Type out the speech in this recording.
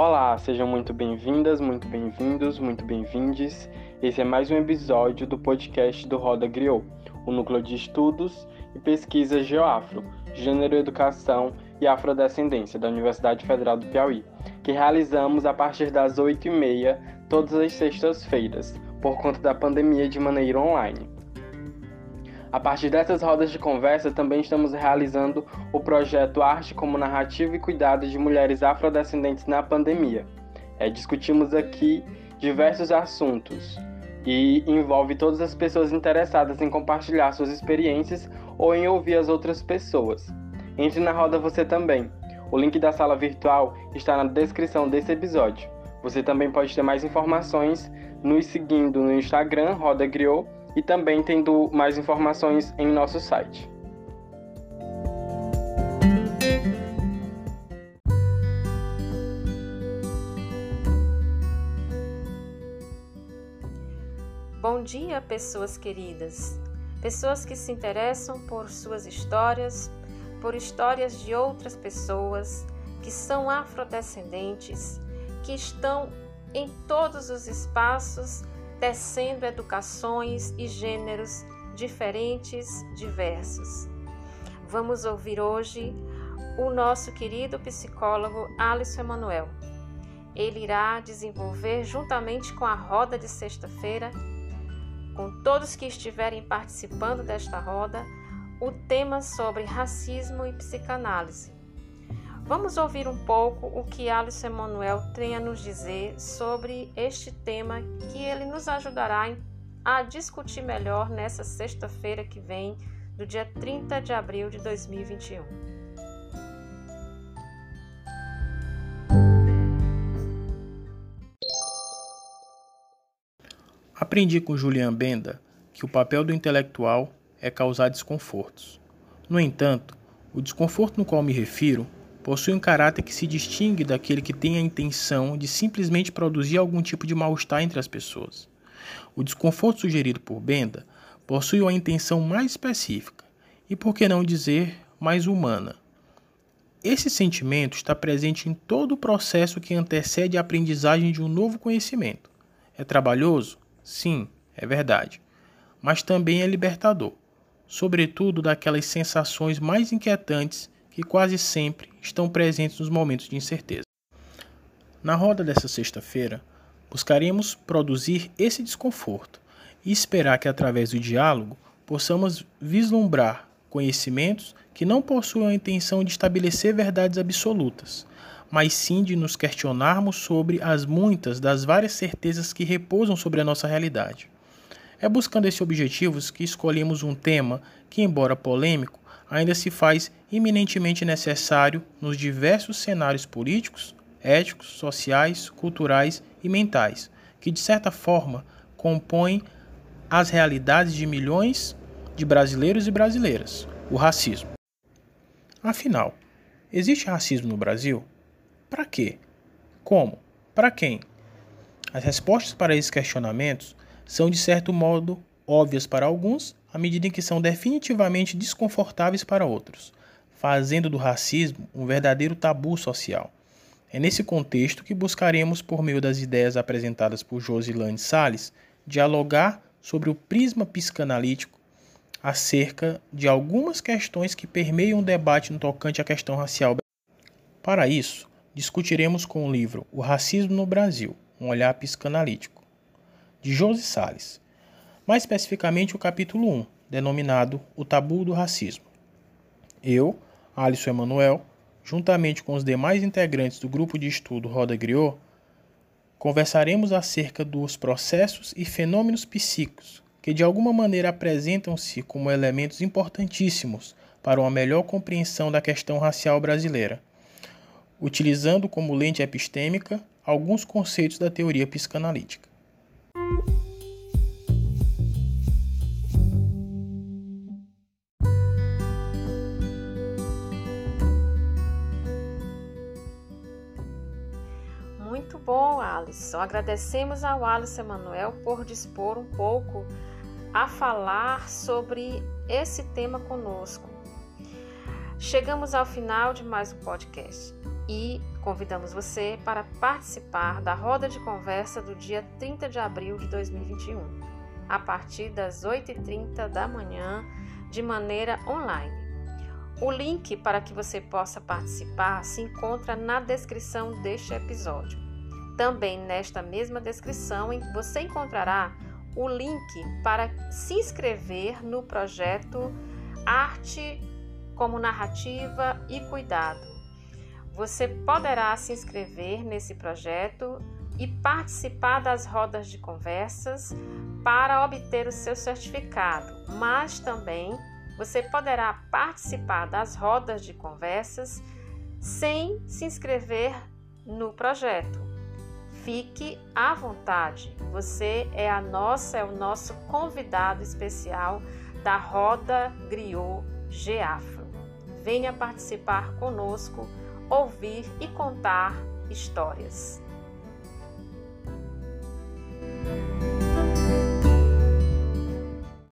Olá, sejam muito bem-vindas, muito bem-vindos, muito bem-vindes. Esse é mais um episódio do podcast do Roda Griot, o núcleo de estudos e pesquisa Geoafro, Gênero, Educação e Afrodescendência da Universidade Federal do Piauí, que realizamos a partir das 8h30 todas as sextas-feiras, por conta da pandemia de maneira online. A partir dessas rodas de conversa, também estamos realizando o projeto Arte como Narrativa e Cuidado de Mulheres Afrodescendentes na Pandemia. É, discutimos aqui diversos assuntos e envolve todas as pessoas interessadas em compartilhar suas experiências ou em ouvir as outras pessoas. Entre na roda você também. O link da sala virtual está na descrição desse episódio. Você também pode ter mais informações nos seguindo no Instagram Roda Griot e também tendo mais informações em nosso site. Bom dia, pessoas queridas, pessoas que se interessam por suas histórias, por histórias de outras pessoas que são afrodescendentes, que estão em todos os espaços tecendo educações e gêneros diferentes, diversos. Vamos ouvir hoje o nosso querido psicólogo Alisson Emanuel. Ele irá desenvolver, juntamente com a roda de sexta-feira, com todos que estiverem participando desta roda, o tema sobre racismo e psicanálise. Vamos ouvir um pouco o que Alice Emanuel tem a nos dizer sobre este tema que ele nos ajudará a discutir melhor nessa sexta-feira que vem, do dia 30 de abril de 2021. Aprendi com Julian Benda que o papel do intelectual é causar desconfortos. No entanto, o desconforto no qual me refiro possui um caráter que se distingue daquele que tem a intenção de simplesmente produzir algum tipo de mal-estar entre as pessoas. O desconforto sugerido por Benda possui uma intenção mais específica e, por que não dizer, mais humana. Esse sentimento está presente em todo o processo que antecede a aprendizagem de um novo conhecimento. É trabalhoso? Sim, é verdade. Mas também é libertador, sobretudo daquelas sensações mais inquietantes que quase sempre estão presentes nos momentos de incerteza. Na roda dessa sexta-feira, buscaremos produzir esse desconforto e esperar que, através do diálogo, possamos vislumbrar conhecimentos que não possuem a intenção de estabelecer verdades absolutas, mas sim de nos questionarmos sobre as muitas das várias certezas que repousam sobre a nossa realidade. É buscando esse objetivo que escolhemos um tema que, embora polêmico, ainda se faz eminentemente necessário nos diversos cenários políticos, éticos, sociais, culturais e mentais, que de certa forma compõem as realidades de milhões de brasileiros e brasileiras, o racismo. Afinal, existe racismo no Brasil? Para quê? Como? Para quem? As respostas para esses questionamentos são de certo modo óbvias para alguns à medida em que são definitivamente desconfortáveis para outros, fazendo do racismo um verdadeiro tabu social. É nesse contexto que buscaremos, por meio das ideias apresentadas por Josilane Salles, dialogar sobre o prisma psicanalítico acerca de algumas questões que permeiam o debate no tocante à questão racial. Para isso, discutiremos com o livro O Racismo no Brasil, um olhar psicanalítico, de Josi Salles, mais especificamente o capítulo 1, denominado O Tabu do Racismo. Eu, Alisson Emanuel, juntamente com os demais integrantes do grupo de estudo Roda Griot, conversaremos acerca dos processos e fenômenos psíquicos que de alguma maneira apresentam-se como elementos importantíssimos para uma melhor compreensão da questão racial brasileira, utilizando como lente epistêmica alguns conceitos da teoria psicanalítica. Alisson. Agradecemos ao Alisson Emanuel por dispor um pouco a falar sobre esse tema conosco. Chegamos ao final de mais um podcast e convidamos você para participar da roda de conversa do dia 30 de abril de 2021, a partir das 8h30 da manhã, de maneira online. O link para que você possa participar se encontra na descrição deste episódio. Também nesta mesma descrição você encontrará o link para se inscrever no projeto Arte como Narrativa e Cuidado. Você poderá se inscrever nesse projeto e participar das rodas de conversas para obter o seu certificado, mas também você poderá participar das rodas de conversas sem se inscrever no projeto. Fique à vontade. Você é a nossa, é o nosso convidado especial da Roda Griot Geafro. Venha participar conosco, ouvir e contar histórias.